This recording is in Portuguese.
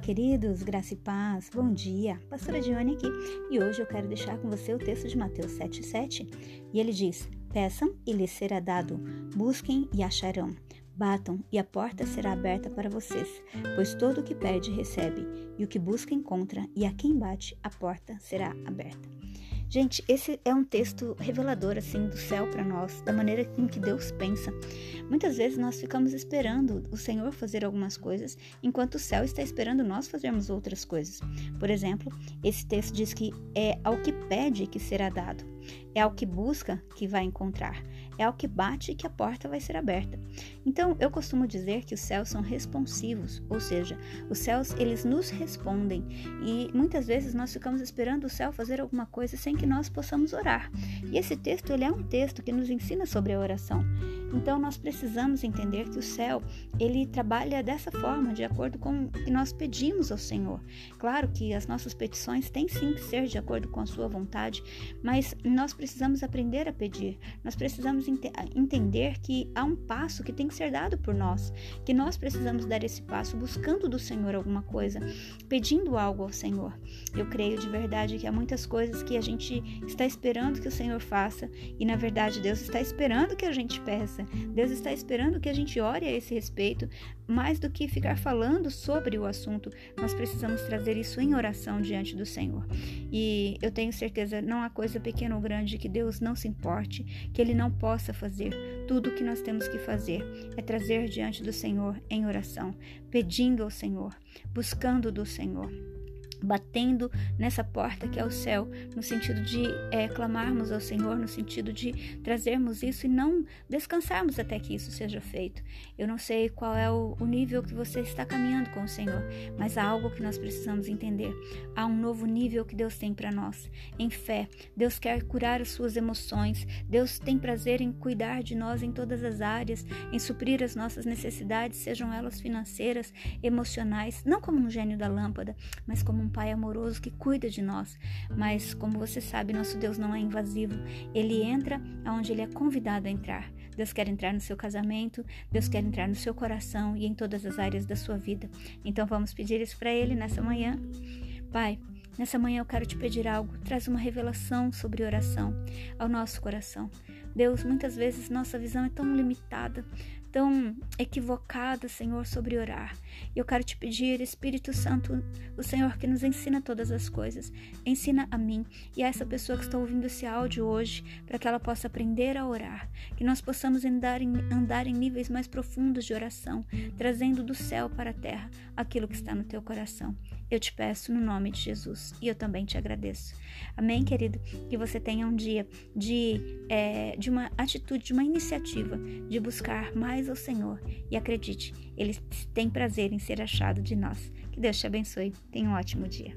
queridos, graça e paz, bom dia. Pastora Dione aqui e hoje eu quero deixar com você o texto de Mateus 7,7 e ele diz: Peçam e lhes será dado, busquem e acharão, batam e a porta será aberta para vocês, pois todo o que pede recebe, e o que busca encontra, e a quem bate a porta será aberta. Gente, esse é um texto revelador assim do céu para nós, da maneira em que Deus pensa. Muitas vezes nós ficamos esperando o Senhor fazer algumas coisas, enquanto o céu está esperando nós fazermos outras coisas. Por exemplo, esse texto diz que é ao que pede que será dado, é ao que busca que vai encontrar, é ao que bate que a porta vai ser aberta. Então, eu costumo dizer que os céus são responsivos, ou seja, os céus eles nos respondem e muitas vezes nós ficamos esperando o céu fazer alguma coisa sem que nós possamos orar. E esse texto ele é um texto que nos ensina sobre a oração. Então, nós precisamos entender que o céu ele trabalha dessa forma, de acordo com o que nós pedimos ao Senhor. Claro que as nossas petições têm sim que ser de acordo com a sua vontade, mas nós precisamos aprender a pedir. Nós precisamos ent entender que há um passo que tem que ser dado por nós, que nós precisamos dar esse passo buscando do Senhor alguma coisa, pedindo algo ao Senhor. Eu creio de verdade que há muitas coisas que a gente está esperando que o Senhor faça e na verdade Deus está esperando que a gente peça. Deus está esperando que a gente ore a esse respeito, mais do que ficar falando sobre o assunto. Nós precisamos trazer isso em oração diante do Senhor. E eu tenho certeza, não há coisa pequena ou grande que Deus não se importe, que ele não possa fazer. Tudo o que nós temos que fazer é trazer diante do Senhor em oração, pedindo ao Senhor, buscando do Senhor batendo nessa porta que é o céu, no sentido de é, clamarmos ao Senhor, no sentido de trazermos isso e não descansarmos até que isso seja feito. Eu não sei qual é o, o nível que você está caminhando com o Senhor, mas há algo que nós precisamos entender. Há um novo nível que Deus tem para nós, em fé. Deus quer curar as suas emoções, Deus tem prazer em cuidar de nós em todas as áreas, em suprir as nossas necessidades, sejam elas financeiras, emocionais, não como um gênio da lâmpada, mas como um Pai amoroso que cuida de nós. Mas, como você sabe, nosso Deus não é invasivo. Ele entra aonde ele é convidado a entrar. Deus quer entrar no seu casamento, Deus quer entrar no seu coração e em todas as áreas da sua vida. Então vamos pedir isso para Ele nessa manhã. Pai, nessa manhã eu quero te pedir algo. Traz uma revelação sobre oração ao nosso coração. Deus, muitas vezes nossa visão é tão limitada, tão equivocada, Senhor, sobre orar. E eu quero te pedir, Espírito Santo, o Senhor que nos ensina todas as coisas, ensina a mim e a essa pessoa que está ouvindo esse áudio hoje, para que ela possa aprender a orar, que nós possamos andar em, andar em níveis mais profundos de oração, trazendo do céu para a terra aquilo que está no teu coração. Eu te peço no nome de Jesus e eu também te agradeço. Amém, querido? Que você tenha um dia de, é, de uma atitude, de uma iniciativa de buscar mais ao Senhor. E acredite, Ele tem prazer em ser achado de nós. Que Deus te abençoe. Tenha um ótimo dia.